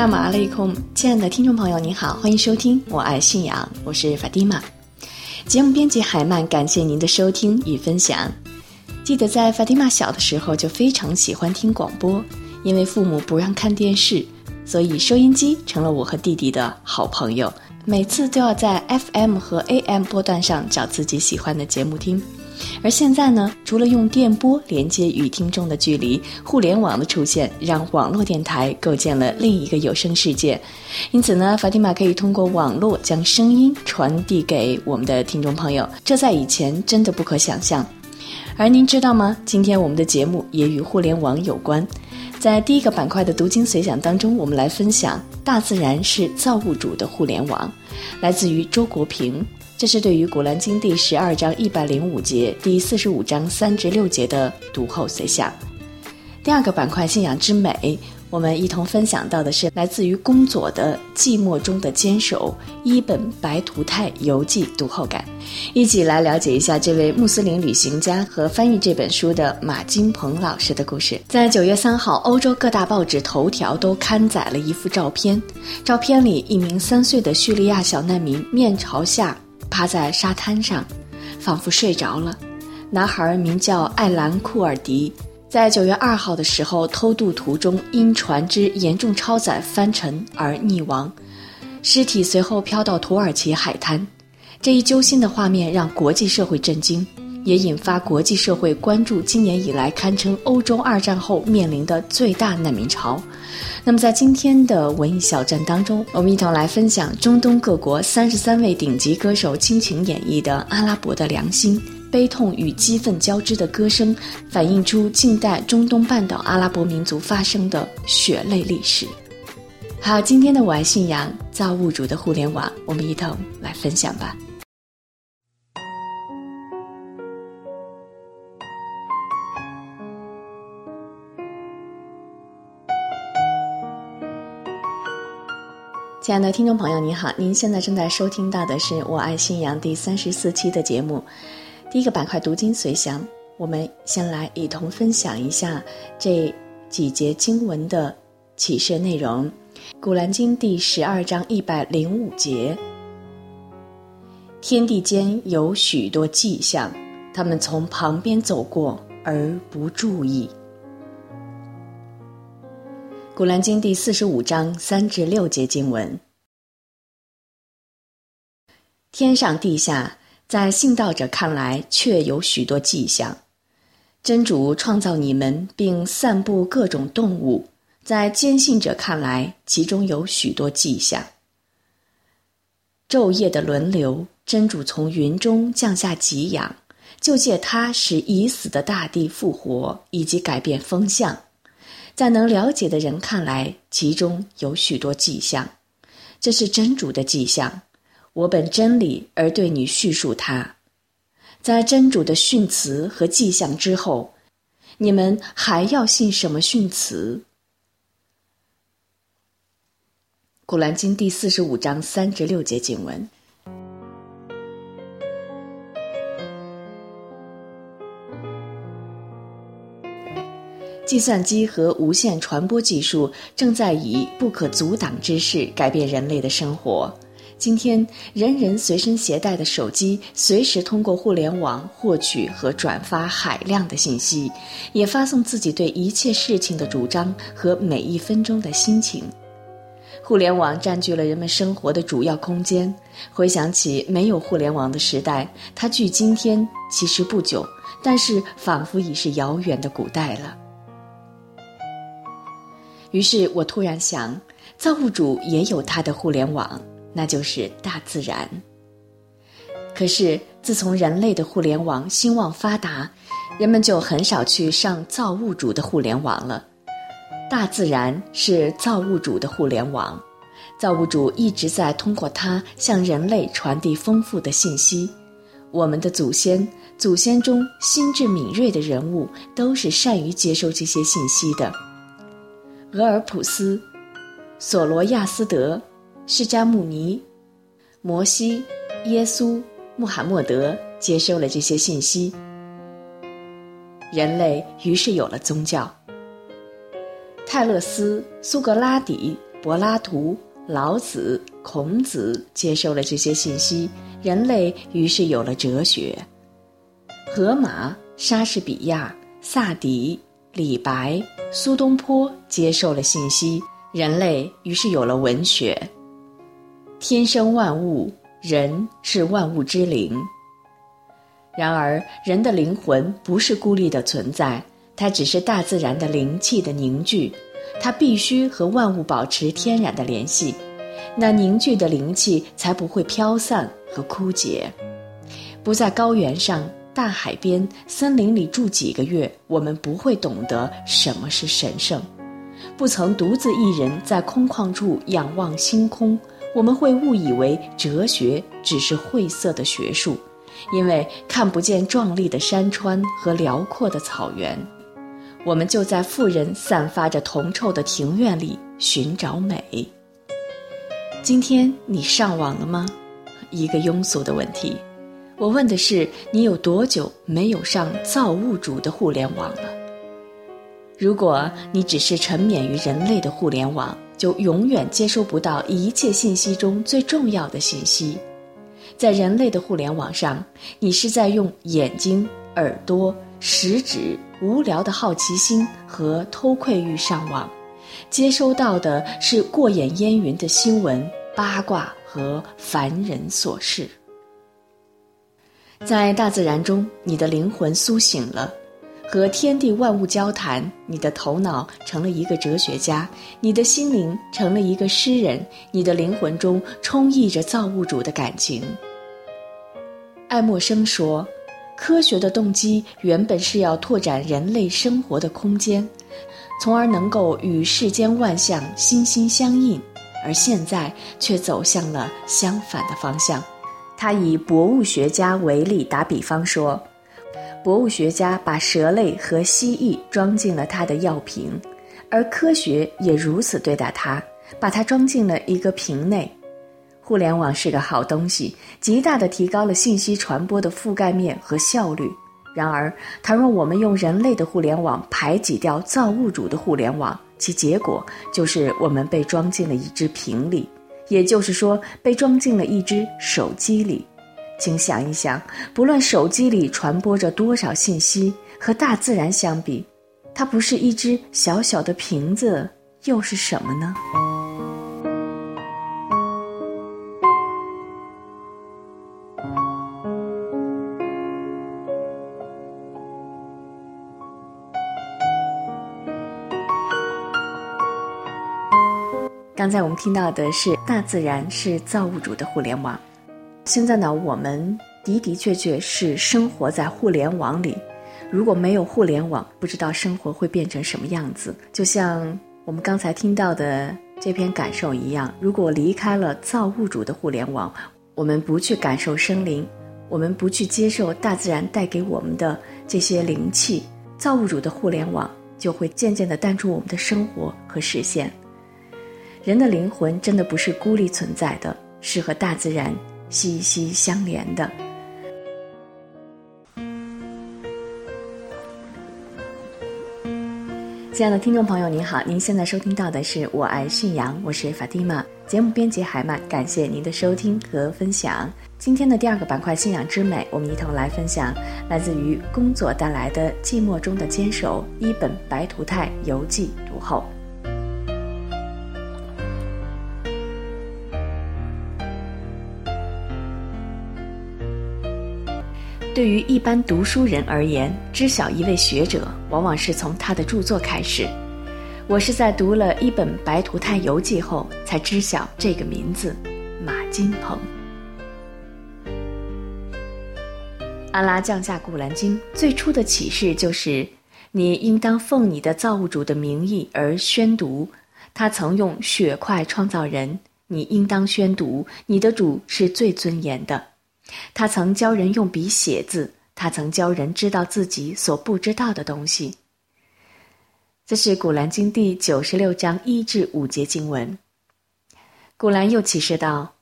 阿斯拉马雷空，亲爱的听众朋友，你好，欢迎收听《我爱信仰》，我是法蒂玛。节目编辑海曼，感谢您的收听与分享。记得在法蒂玛小的时候就非常喜欢听广播，因为父母不让看电视，所以收音机成了我和弟弟的好朋友。每次都要在 FM 和 AM 波段上找自己喜欢的节目听。而现在呢，除了用电波连接与听众的距离，互联网的出现让网络电台构建了另一个有声世界。因此呢，法蒂玛可以通过网络将声音传递给我们的听众朋友，这在以前真的不可想象。而您知道吗？今天我们的节目也与互联网有关。在第一个板块的读经随想当中，我们来分享“大自然是造物主的互联网”，来自于周国平。这是对于《古兰经》第十二章一百零五节、第四十五章三至六节的读后随想。第二个板块“信仰之美”，我们一同分享到的是来自于宫佐的《寂寞中的坚守》伊本白图泰游记读后感，一起来了解一下这位穆斯林旅行家和翻译这本书的马金鹏老师的故事。在九月三号，欧洲各大报纸头条都刊载了一幅照片，照片里一名三岁的叙利亚小难民面朝下。趴在沙滩上，仿佛睡着了。男孩名叫艾兰库尔迪，在九月二号的时候偷渡途中因船只严重超载翻沉而溺亡，尸体随后飘到土耳其海滩。这一揪心的画面让国际社会震惊，也引发国际社会关注今年以来堪称欧洲二战后面临的最大难民潮。那么，在今天的文艺小站当中，我们一同来分享中东各国三十三位顶级歌手倾情演绎的《阿拉伯的良心》，悲痛与激愤交织的歌声，反映出近代中东半岛阿拉伯民族发生的血泪历史。好，今天的我爱信仰造物主的互联网，我们一同来分享吧。亲爱的听众朋友，你好！您现在正在收听到的是《我爱信仰》第三十四期的节目。第一个板块读经随想，我们先来一同分享一下这几节经文的启示内容。《古兰经》第十二章一百零五节：天地间有许多迹象，他们从旁边走过而不注意。《古兰经》第四十五章三至六节经文：天上地下，在信道者看来，确有许多迹象。真主创造你们，并散布各种动物，在坚信者看来，其中有许多迹象。昼夜的轮流，真主从云中降下给养，就借它使已死的大地复活，以及改变风向。在能了解的人看来，其中有许多迹象，这是真主的迹象。我本真理而对你叙述它。在真主的训词和迹象之后，你们还要信什么训词？古兰经第四十五章三至六节经文。计算机和无线传播技术正在以不可阻挡之势改变人类的生活。今天，人人随身携带的手机，随时通过互联网获取和转发海量的信息，也发送自己对一切事情的主张和每一分钟的心情。互联网占据了人们生活的主要空间。回想起没有互联网的时代，它距今天其实不久，但是仿佛已是遥远的古代了。于是我突然想，造物主也有他的互联网，那就是大自然。可是自从人类的互联网兴旺发达，人们就很少去上造物主的互联网了。大自然是造物主的互联网，造物主一直在通过它向人类传递丰富的信息。我们的祖先，祖先中心智敏锐的人物，都是善于接收这些信息的。俄尔普斯、索罗亚斯德、释迦牟尼、摩西、耶稣、穆罕默德接收了这些信息，人类于是有了宗教。泰勒斯、苏格拉底、柏拉图、老子、孔子接收了这些信息，人类于是有了哲学。荷马、莎士比亚、萨迪。李白、苏东坡接受了信息，人类于是有了文学。天生万物，人是万物之灵。然而，人的灵魂不是孤立的存在，它只是大自然的灵气的凝聚，它必须和万物保持天然的联系，那凝聚的灵气才不会飘散和枯竭，不在高原上。大海边、森林里住几个月，我们不会懂得什么是神圣；不曾独自一人在空旷处仰望星空，我们会误以为哲学只是晦涩的学术，因为看不见壮丽的山川和辽阔的草原。我们就在富人散发着铜臭的庭院里寻找美。今天你上网了吗？一个庸俗的问题。我问的是你有多久没有上造物主的互联网了？如果你只是沉湎于人类的互联网，就永远接收不到一切信息中最重要的信息。在人类的互联网上，你是在用眼睛、耳朵、食指、无聊的好奇心和偷窥欲上网，接收到的是过眼烟云的新闻、八卦和凡人琐事。在大自然中，你的灵魂苏醒了，和天地万物交谈。你的头脑成了一个哲学家，你的心灵成了一个诗人，你的灵魂中充溢着造物主的感情。爱默生说：“科学的动机原本是要拓展人类生活的空间，从而能够与世间万象心心相印，而现在却走向了相反的方向。”他以博物学家为例打比方说，博物学家把蛇类和蜥蜴装进了他的药瓶，而科学也如此对待它，把它装进了一个瓶内。互联网是个好东西，极大地提高了信息传播的覆盖面和效率。然而，倘若我们用人类的互联网排挤掉造物主的互联网，其结果就是我们被装进了一只瓶里。也就是说，被装进了一只手机里。请想一想，不论手机里传播着多少信息，和大自然相比，它不是一只小小的瓶子，又是什么呢？刚才我们听到的是大自然是造物主的互联网，现在呢，我们的的确确是生活在互联网里。如果没有互联网，不知道生活会变成什么样子。就像我们刚才听到的这篇感受一样，如果离开了造物主的互联网，我们不去感受生灵，我们不去接受大自然带给我们的这些灵气，造物主的互联网就会渐渐地淡出我们的生活和视线。人的灵魂真的不是孤立存在的，是和大自然息息相连的。亲爱的听众朋友，您好，您现在收听到的是《我爱信仰》，我是法蒂玛。节目编辑海曼，感谢您的收听和分享。今天的第二个板块“信仰之美”，我们一同来分享来自于工作带来的寂寞中的坚守——一本白图泰游记读后。对于一般读书人而言，知晓一位学者，往往是从他的著作开始。我是在读了一本《白图泰游记》后，才知晓这个名字——马金鹏。安拉降下《古兰经》最初的启示就是：你应当奉你的造物主的名义而宣读。他曾用血块创造人，你应当宣读：你的主是最尊严的。他曾教人用笔写字，他曾教人知道自己所不知道的东西。这是《古兰经》第九十六章一至五节经文。古兰又启示道：“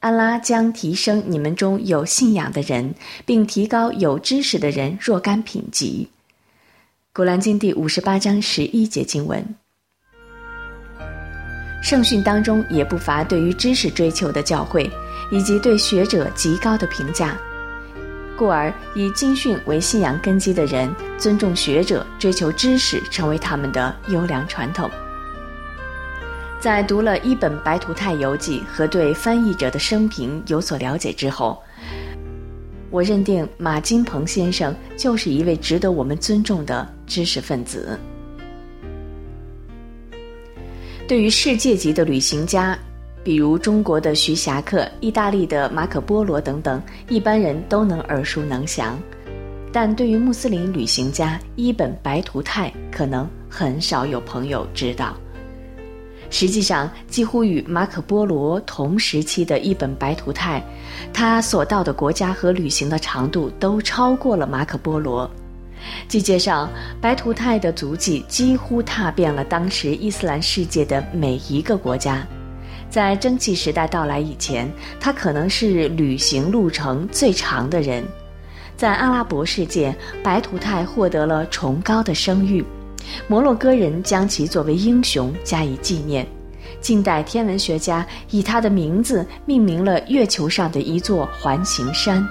安拉将提升你们中有信仰的人，并提高有知识的人若干品级。”《古兰经》第五十八章十一节经文。圣训当中也不乏对于知识追求的教诲，以及对学者极高的评价。故而，以经训为信仰根基的人，尊重学者、追求知识，成为他们的优良传统。在读了一本《白图泰游记》和对翻译者的生平有所了解之后，我认定马金鹏先生就是一位值得我们尊重的知识分子。对于世界级的旅行家，比如中国的徐霞客、意大利的马可·波罗等等，一般人都能耳熟能详；但对于穆斯林旅行家伊本·白图泰，可能很少有朋友知道。实际上，几乎与马可·波罗同时期的一本白图泰，他所到的国家和旅行的长度都超过了马可·波罗。据介绍，白图泰的足迹几乎踏遍了当时伊斯兰世界的每一个国家。在蒸汽时代到来以前，他可能是旅行路程最长的人。在阿拉伯世界，白图泰获得了崇高的声誉，摩洛哥人将其作为英雄加以纪念。近代天文学家以他的名字命名了月球上的一座环形山。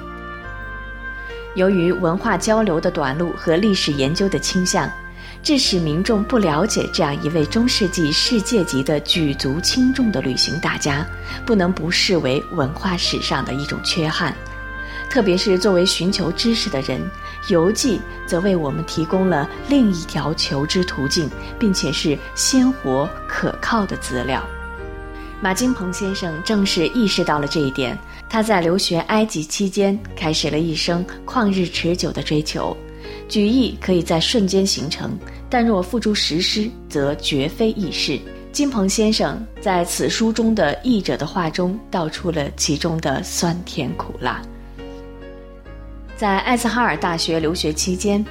由于文化交流的短路和历史研究的倾向，致使民众不了解这样一位中世纪世界级的举足轻重的旅行大家，不能不视为文化史上的一种缺憾。特别是作为寻求知识的人，游记则为我们提供了另一条求知途径，并且是鲜活可靠的资料。马金鹏先生正是意识到了这一点。他在留学埃及期间，开始了一生旷日持久的追求。举义可以在瞬间形成，但若付诸实施，则绝非易事。金鹏先生在此书中的译者的话中，道出了其中的酸甜苦辣。在艾斯哈尔大学留学期间，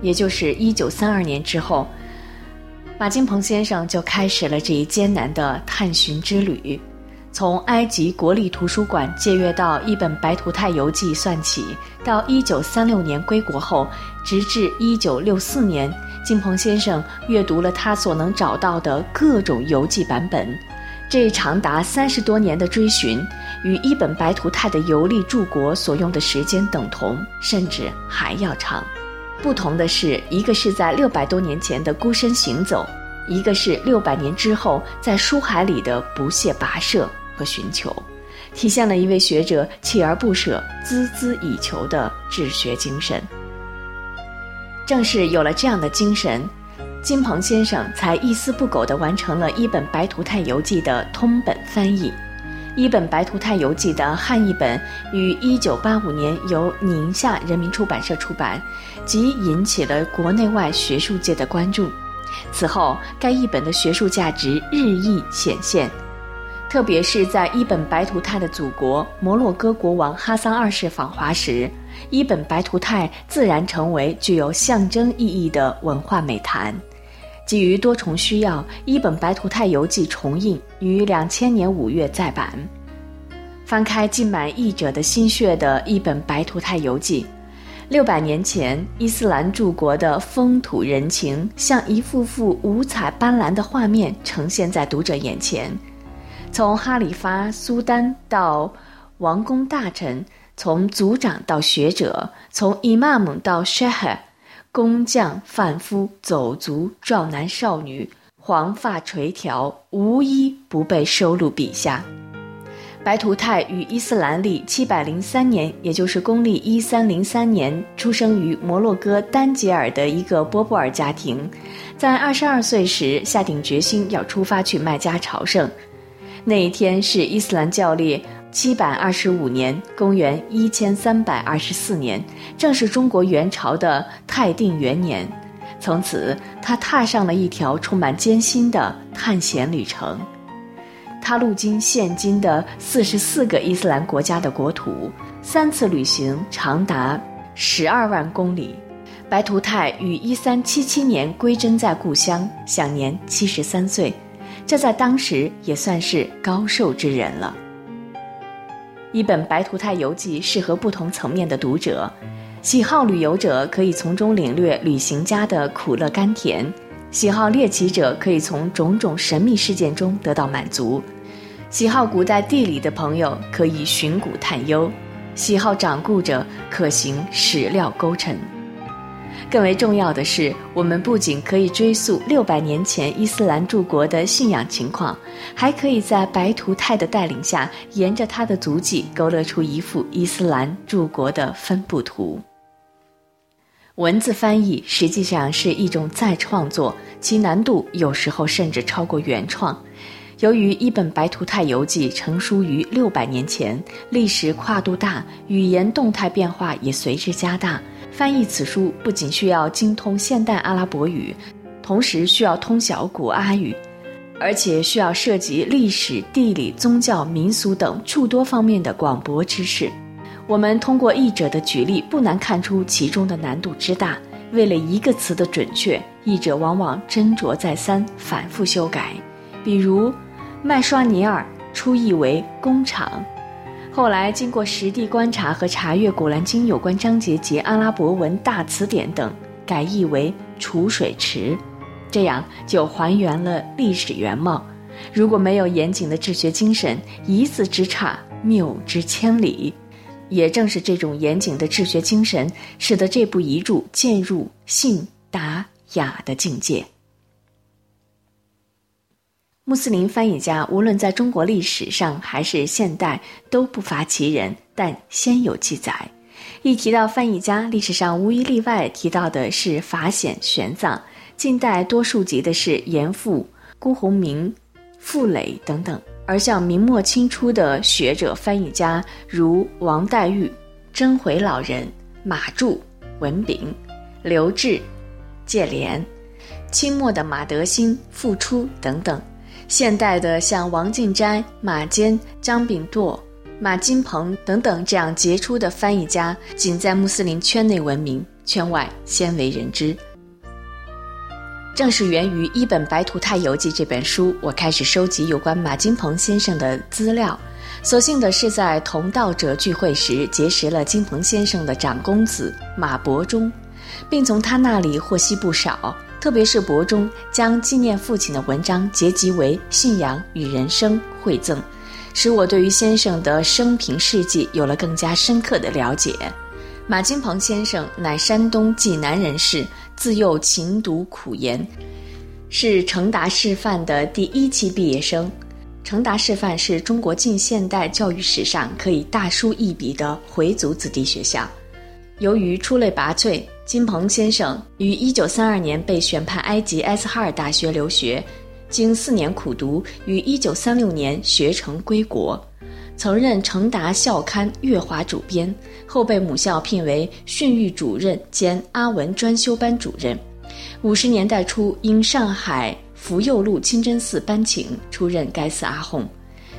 也就是一九三二年之后，马金鹏先生就开始了这一艰难的探寻之旅。从埃及国立图书馆借阅到一本《白图泰游记》算起，到一九三六年归国后，直至一九六四年，金鹏先生阅读了他所能找到的各种游记版本。这长达三十多年的追寻，与一本白图泰的游历诸国所用的时间等同，甚至还要长。不同的是，一个是在六百多年前的孤身行走，一个是六百年之后在书海里的不懈跋涉。和寻求，体现了一位学者锲而不舍、孜孜以求的治学精神。正是有了这样的精神，金鹏先生才一丝不苟地完成了一本《白图泰游记》的通本翻译。一本《白图泰游记》的汉译本于1985年由宁夏人民出版社出版，即引起了国内外学术界的关注。此后，该译本的学术价值日益显现。特别是在伊本·白图泰的祖国摩洛哥国王哈桑二世访华时，伊本·白图泰自然成为具有象征意义的文化美谈。基于多重需要，伊本·白图泰游记重印于两千年五月再版。翻开浸满译者的心血的一本《白图泰游记》，六百年前伊斯兰诸国的风土人情，像一幅幅五彩斑斓的画面呈现在读者眼前。从哈里发、苏丹到王公大臣，从族长到学者，从伊玛姆到沙赫工匠、贩夫、走卒、壮男少女，黄发垂髫，无一不被收录笔下。白图泰于伊斯兰历七百零三年，也就是公历一三零三年，出生于摩洛哥丹杰尔的一个波波尔家庭。在二十二岁时，下定决心要出发去麦加朝圣。那一天是伊斯兰教历七百二十五年，公元一千三百二十四年，正是中国元朝的泰定元年。从此，他踏上了一条充满艰辛的探险旅程。他路经现今的四十四个伊斯兰国家的国土，三次旅行长达十二万公里。白图泰于一三七七年归真在故乡，享年七十三岁，这在当时也算是高寿之人了。一本《白图泰游记》适合不同层面的读者，喜好旅游者可以从中领略旅行家的苦乐甘甜；喜好猎奇者可以从种种神秘事件中得到满足；喜好古代地理的朋友可以寻古探幽；喜好掌故者可行史料勾陈。更为重要的是，我们不仅可以追溯六百年前伊斯兰诸国的信仰情况，还可以在白图泰的带领下，沿着他的足迹勾勒出一幅伊斯兰诸国的分布图。文字翻译实际上是一种再创作，其难度有时候甚至超过原创。由于一本《白图泰游记》成书于六百年前，历史跨度大，语言动态变化也随之加大。翻译此书不仅需要精通现代阿拉伯语，同时需要通晓古阿语，而且需要涉及历史、地理、宗教、民俗等诸多方面的广博知识。我们通过译者的举例，不难看出其中的难度之大。为了一个词的准确，译者往往斟酌再三，反复修改。比如，麦刷尼尔初译为“工厂”。后来经过实地观察和查阅《古兰经》有关章节及阿拉伯文大词典等，改译为“储水池”，这样就还原了历史原貌。如果没有严谨的治学精神，一字之差，谬之千里。也正是这种严谨的治学精神，使得这部遗著渐入信达雅的境界。穆斯林翻译家无论在中国历史上还是现代都不乏其人，但鲜有记载。一提到翻译家，历史上无一例外提到的是法显、玄奘；近代多数集的是严复、辜鸿铭、傅磊等等。而像明末清初的学者翻译家，如王黛玉、真回老人、马注、文炳、刘志、介莲；清末的马德兴、傅初等等。现代的像王敬斋、马坚、张秉铎、马金鹏等等这样杰出的翻译家，仅在穆斯林圈内闻名，圈外鲜为人知。正是源于一本《白图泰游记》这本书，我开始收集有关马金鹏先生的资料。所幸的是，在同道者聚会时结识了金鹏先生的长公子马伯中，并从他那里获悉不少。特别是博中将纪念父亲的文章结集为《信仰与人生》馈赠，使我对于先生的生平事迹有了更加深刻的了解。马金鹏先生乃山东济南人士，自幼勤读苦研，是成达师范的第一期毕业生。成达师范是中国近现代教育史上可以大书一笔的回族子弟学校。由于出类拔萃。金鹏先生于一九三二年被选派埃及埃斯哈尔大学留学，经四年苦读，于一九三六年学成归国，曾任成达校刊《月华》主编，后被母校聘为训育主任兼阿文专修班主任。五十年代初，因上海福佑路清真寺搬请，出任该寺阿訇，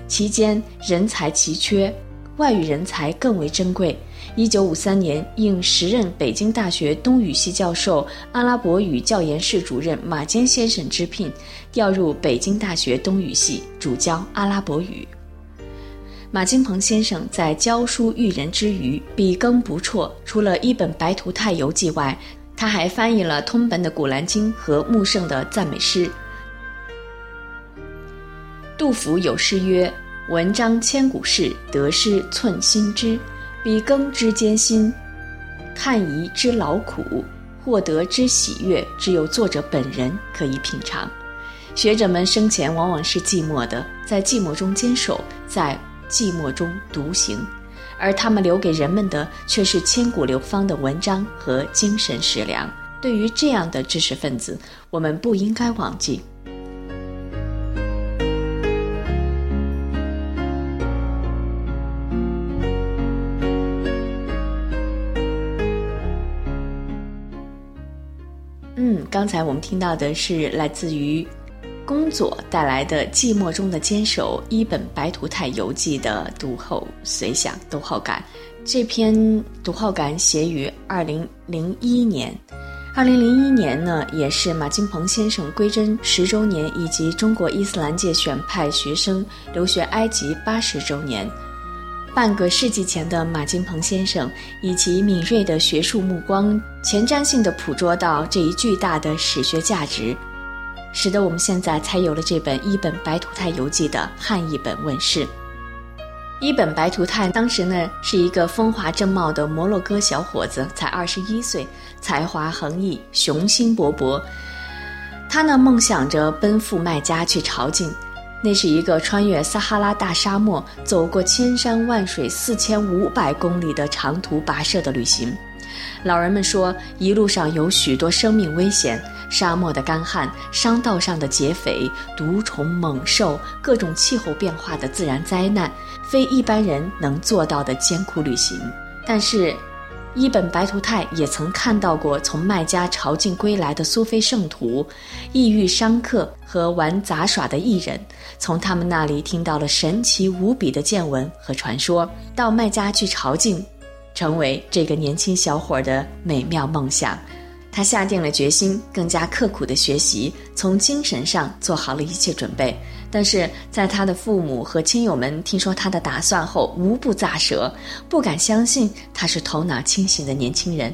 期间人才奇缺，外语人才更为珍贵。一九五三年，应时任北京大学东语系教授、阿拉伯语教研室主任马坚先生之聘，调入北京大学东语系，主教阿拉伯语。马金鹏先生在教书育人之余，笔耕不辍。除了一本《白图泰游记》外，他还翻译了通本的《古兰经》和穆圣的赞美诗。杜甫有诗曰：“文章千古事，得失寸心知。”笔耕之艰辛，探疑之劳苦，获得之喜悦，只有作者本人可以品尝。学者们生前往往是寂寞的，在寂寞中坚守，在寂寞中独行，而他们留给人们的却是千古流芳的文章和精神食粮。对于这样的知识分子，我们不应该忘记。刚才我们听到的是来自于宫佐带来的《寂寞中的坚守》一本白图泰游记的读后随想读后感。这篇读后感写于二零零一年。二零零一年呢，也是马金鹏先生归真十周年，以及中国伊斯兰界选派学生留学埃及八十周年。半个世纪前的马金鹏先生，以其敏锐的学术目光，前瞻性的捕捉到这一巨大的史学价值，使得我们现在才有了这本《一本白图泰游记》的汉译本问世。伊本白图泰当时呢是一个风华正茂的摩洛哥小伙子，才二十一岁，才华横溢，雄心勃勃。他呢梦想着奔赴麦加去朝觐，那是一个穿越撒哈拉大沙漠、走过千山万水、四千五百公里的长途跋涉的旅行。老人们说，一路上有许多生命危险。沙漠的干旱、商道上的劫匪、毒虫猛兽、各种气候变化的自然灾难，非一般人能做到的艰苦旅行。但是，伊本白图泰也曾看到过从麦加朝觐归来的苏菲圣徒、异域商客和玩杂耍的艺人，从他们那里听到了神奇无比的见闻和传说。到麦加去朝觐，成为这个年轻小伙的美妙梦想。他下定了决心，更加刻苦的学习，从精神上做好了一切准备。但是在他的父母和亲友们听说他的打算后，无不咋舌，不敢相信他是头脑清醒的年轻人。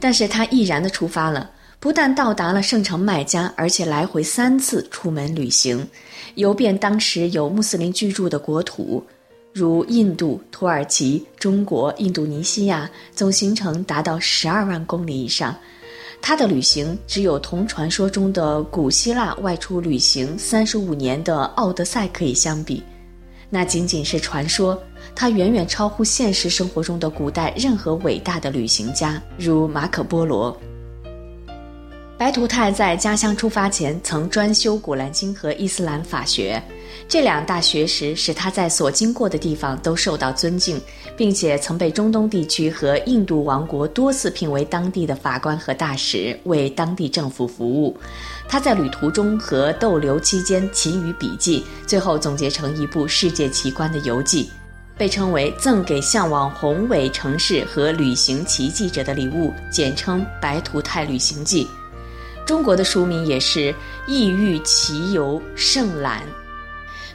但是他毅然的出发了，不但到达了圣城麦加，而且来回三次出门旅行，游遍当时有穆斯林居住的国土，如印度、土耳其、中国、印度尼西亚，总行程达到十二万公里以上。他的旅行只有同传说中的古希腊外出旅行三十五年的奥德赛可以相比，那仅仅是传说。他远远超乎现实生活中的古代任何伟大的旅行家，如马可·波罗。白图泰在家乡出发前曾专修《古兰经》和伊斯兰法学。这两大学识使他在所经过的地方都受到尊敬，并且曾被中东地区和印度王国多次聘为当地的法官和大使，为当地政府服务。他在旅途中和逗留期间勤于笔记，最后总结成一部世界奇观的游记，被称为赠给向往宏伟城市和旅行奇迹者的礼物，简称《白图泰旅行记》。中国的书名也是《异域奇游胜览》。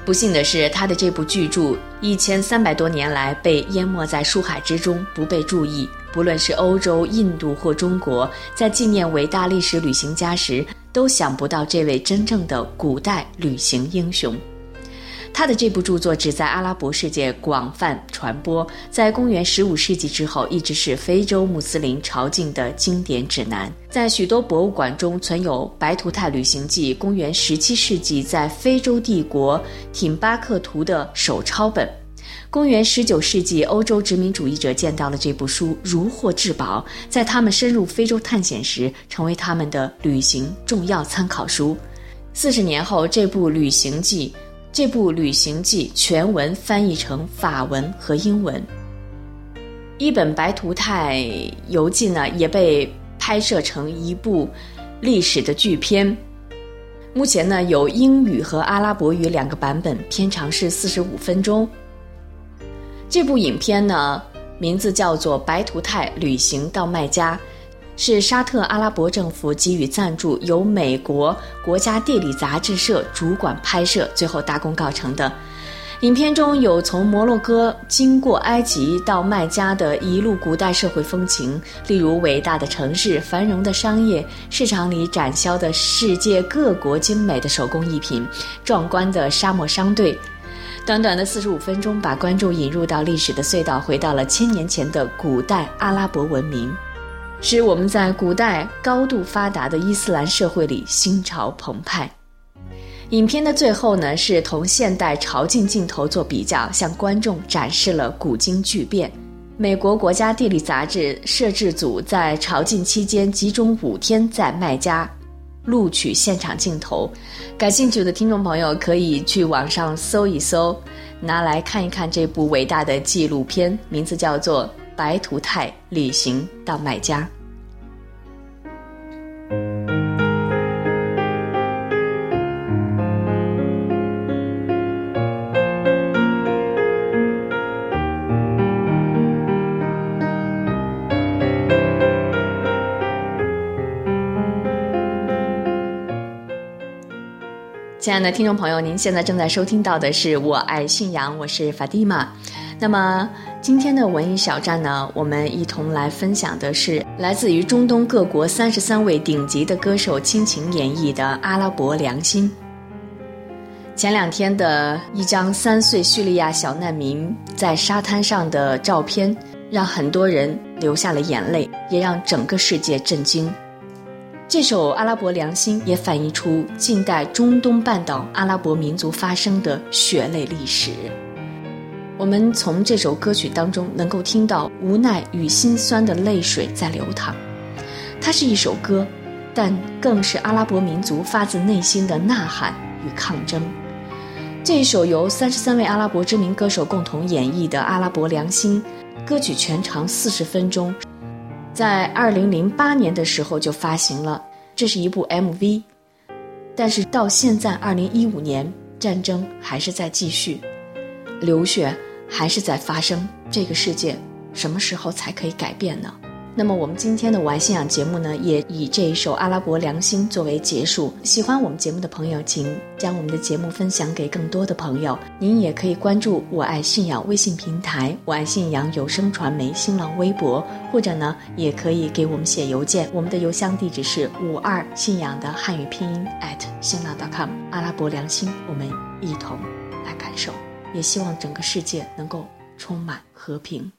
不幸的是，他的这部巨著一千三百多年来被淹没在书海之中，不被注意。不论是欧洲、印度或中国，在纪念伟大历史旅行家时，都想不到这位真正的古代旅行英雄。他的这部著作只在阿拉伯世界广泛传播，在公元十五世纪之后，一直是非洲穆斯林朝觐的经典指南。在许多博物馆中存有《白图泰旅行记》公元十七世纪在非洲帝国挺巴克图的手抄本。公元十九世纪，欧洲殖民主义者见到了这部书，如获至宝，在他们深入非洲探险时，成为他们的旅行重要参考书。四十年后，这部旅行记。这部旅行记全文翻译成法文和英文。一本白图泰游记呢，也被拍摄成一部历史的巨片。目前呢，有英语和阿拉伯语两个版本，片长是四十五分钟。这部影片呢，名字叫做《白图泰旅行到麦加》。是沙特阿拉伯政府给予赞助，由美国国家地理杂志社主管拍摄，最后大功告成的。影片中有从摩洛哥经过埃及到麦加的一路古代社会风情，例如伟大的城市、繁荣的商业、市场里展销的世界各国精美的手工艺品、壮观的沙漠商队。短短的四十五分钟，把观众引入到历史的隧道，回到了千年前的古代阿拉伯文明。使我们在古代高度发达的伊斯兰社会里心潮澎湃。影片的最后呢，是同现代朝觐镜头做比较，向观众展示了古今巨变。美国国家地理杂志摄制组在朝觐期间集中五天在麦加录取现场镜头。感兴趣的听众朋友可以去网上搜一搜，拿来看一看这部伟大的纪录片，名字叫做。白图泰旅行到买家。亲爱的听众朋友您现在正在收听到的是我爱信阳我是法蒂玛那么今天的文艺小站呢，我们一同来分享的是来自于中东各国三十三位顶级的歌手倾情演绎的《阿拉伯良心》。前两天的一张三岁叙利亚小难民在沙滩上的照片，让很多人流下了眼泪，也让整个世界震惊。这首《阿拉伯良心》也反映出近代中东半岛阿拉伯民族发生的血泪历史。我们从这首歌曲当中能够听到无奈与心酸的泪水在流淌。它是一首歌，但更是阿拉伯民族发自内心的呐喊与抗争。这一首由三十三位阿拉伯知名歌手共同演绎的《阿拉伯良心》，歌曲全长四十分钟。在二零零八年的时候就发行了，这是一部 MV，但是到现在二零一五年，战争还是在继续，流血还是在发生，这个世界什么时候才可以改变呢？那么我们今天的我爱信仰节目呢，也以这一首《阿拉伯良心》作为结束。喜欢我们节目的朋友，请将我们的节目分享给更多的朋友。您也可以关注“我爱信仰”微信平台、“我爱信仰有声传媒”新浪微博，或者呢，也可以给我们写邮件。我们的邮箱地址是五二信仰的汉语拼音 at 新浪 .com。阿拉伯良心，我们一同来感受。也希望整个世界能够充满和平。